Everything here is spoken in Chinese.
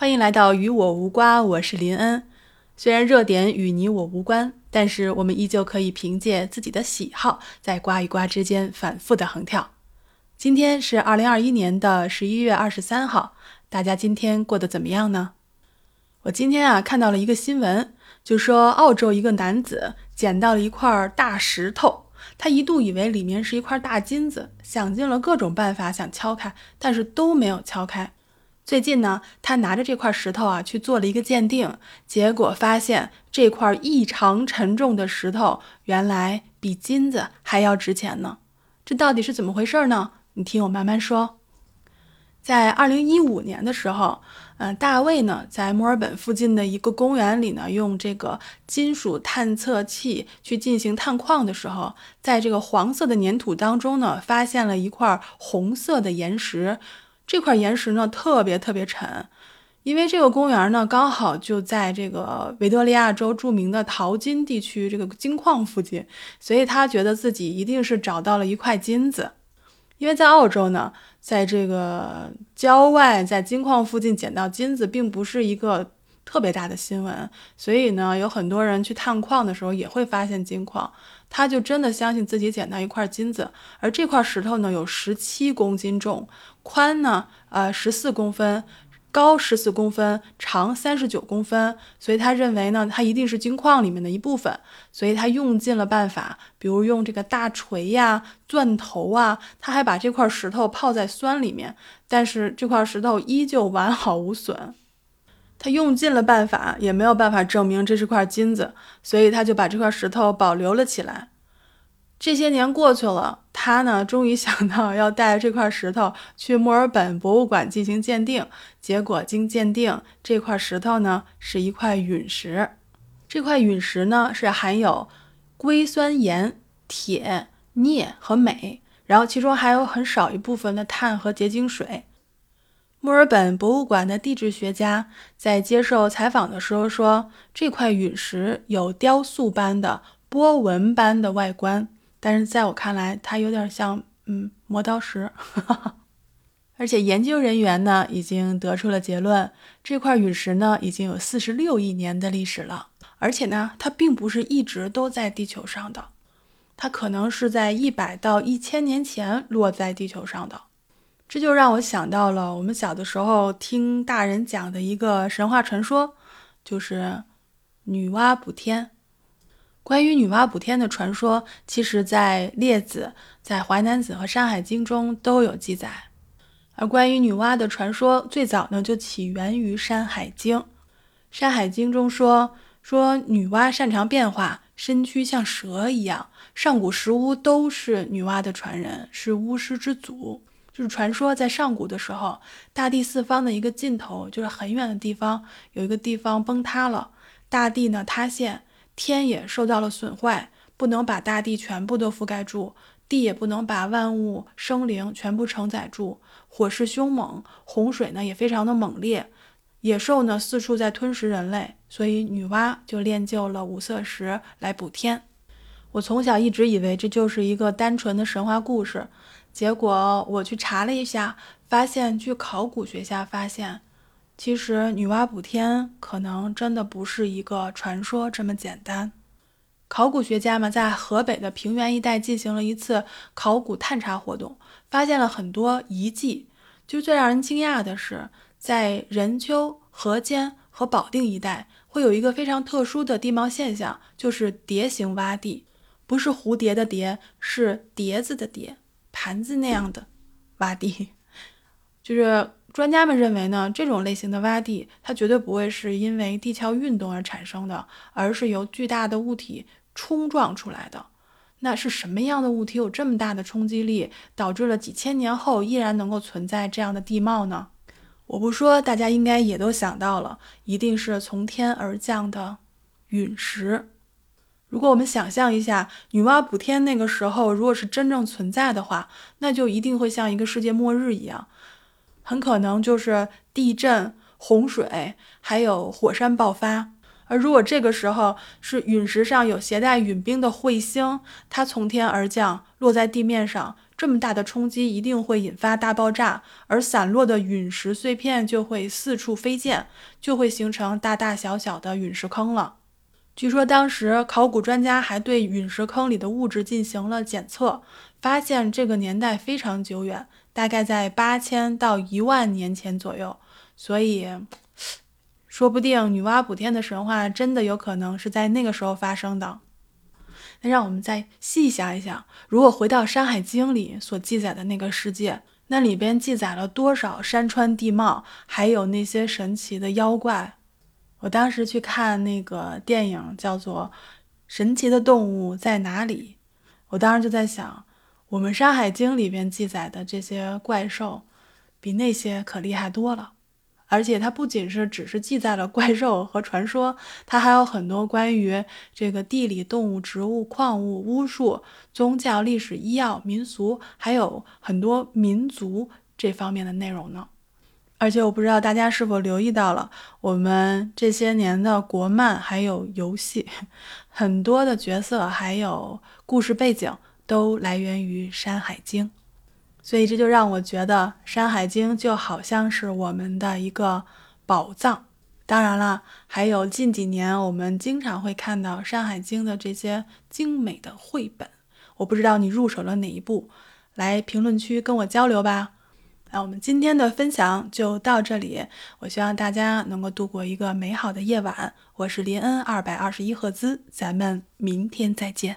欢迎来到与我无瓜，我是林恩。虽然热点与你我无关，但是我们依旧可以凭借自己的喜好，在瓜与瓜之间反复的横跳。今天是二零二一年的十一月二十三号，大家今天过得怎么样呢？我今天啊看到了一个新闻，就说澳洲一个男子捡到了一块大石头，他一度以为里面是一块大金子，想尽了各种办法想敲开，但是都没有敲开。最近呢，他拿着这块石头啊去做了一个鉴定，结果发现这块异常沉重的石头原来比金子还要值钱呢。这到底是怎么回事呢？你听我慢慢说。在二零一五年的时候，嗯，大卫呢在墨尔本附近的一个公园里呢，用这个金属探测器去进行探矿的时候，在这个黄色的粘土当中呢，发现了一块红色的岩石。这块岩石呢特别特别沉，因为这个公园呢刚好就在这个维多利亚州著名的淘金地区这个金矿附近，所以他觉得自己一定是找到了一块金子。因为在澳洲呢，在这个郊外在金矿附近捡到金子并不是一个特别大的新闻，所以呢有很多人去探矿的时候也会发现金矿。他就真的相信自己捡到一块金子，而这块石头呢有十七公斤重，宽呢呃十四公分，高十四公分，长三十九公分，所以他认为呢它一定是金矿里面的一部分，所以他用尽了办法，比如用这个大锤呀、钻头啊，他还把这块石头泡在酸里面，但是这块石头依旧完好无损。他用尽了办法，也没有办法证明这是块金子，所以他就把这块石头保留了起来。这些年过去了，他呢终于想到要带这块石头去墨尔本博物馆进行鉴定。结果经鉴定，这块石头呢是一块陨石。这块陨石呢是含有硅酸盐、铁、镍和镁，然后其中还有很少一部分的碳和结晶水。墨尔本博物馆的地质学家在接受采访的时候说，这块陨石有雕塑般的波纹般的外观，但是在我看来，它有点像嗯磨刀石。而且研究人员呢已经得出了结论，这块陨石呢已经有四十六亿年的历史了，而且呢它并不是一直都在地球上的，它可能是在一百到一千年前落在地球上的。这就让我想到了我们小的时候听大人讲的一个神话传说，就是女娲补天。关于女娲补天的传说，其实在《列子》、在《淮南子》和《山海经》中都有记载。而关于女娲的传说，最早呢就起源于《山海经》。《山海经》中说，说女娲擅长变化，身躯像蛇一样。上古十巫都是女娲的传人，是巫师之祖。就是传说，在上古的时候，大地四方的一个尽头，就是很远的地方，有一个地方崩塌了，大地呢塌陷，天也受到了损坏，不能把大地全部都覆盖住，地也不能把万物生灵全部承载住，火势凶猛，洪水呢也非常的猛烈，野兽呢四处在吞食人类，所以女娲就练就了五色石来补天。我从小一直以为这就是一个单纯的神话故事。结果我去查了一下，发现据考古学家发现，其实女娲补天可能真的不是一个传说这么简单。考古学家们在河北的平原一带进行了一次考古探查活动，发现了很多遗迹。就最让人惊讶的是，在任丘、河间和保定一带，会有一个非常特殊的地貌现象，就是蝶形洼地，不是蝴蝶的蝶，是碟子的碟。盘子那样的洼地，就是专家们认为呢，这种类型的洼地，它绝对不会是因为地壳运动而产生的，而是由巨大的物体冲撞出来的。那是什么样的物体有这么大的冲击力，导致了几千年后依然能够存在这样的地貌呢？我不说，大家应该也都想到了，一定是从天而降的陨石。如果我们想象一下女娲补天那个时候，如果是真正存在的话，那就一定会像一个世界末日一样，很可能就是地震、洪水，还有火山爆发。而如果这个时候是陨石上有携带陨冰的彗星，它从天而降，落在地面上，这么大的冲击一定会引发大爆炸，而散落的陨石碎片就会四处飞溅，就会形成大大小小的陨石坑了。据说当时考古专家还对陨石坑里的物质进行了检测，发现这个年代非常久远，大概在八千到一万年前左右。所以，说不定女娲补天的神话真的有可能是在那个时候发生的。那让我们再细想一想，如果回到《山海经》里所记载的那个世界，那里边记载了多少山川地貌，还有那些神奇的妖怪？我当时去看那个电影，叫做《神奇的动物在哪里》。我当时就在想，我们《山海经》里边记载的这些怪兽，比那些可厉害多了。而且它不仅是只是记载了怪兽和传说，它还有很多关于这个地理、动物、植物、矿物、巫术、宗教、历史、医药、民俗，还有很多民族这方面的内容呢。而且我不知道大家是否留意到了，我们这些年的国漫还有游戏，很多的角色还有故事背景都来源于《山海经》，所以这就让我觉得《山海经》就好像是我们的一个宝藏。当然了，还有近几年我们经常会看到《山海经》的这些精美的绘本，我不知道你入手了哪一部，来评论区跟我交流吧。那我们今天的分享就到这里，我希望大家能够度过一个美好的夜晚。我是林恩，二百二十一赫兹，咱们明天再见。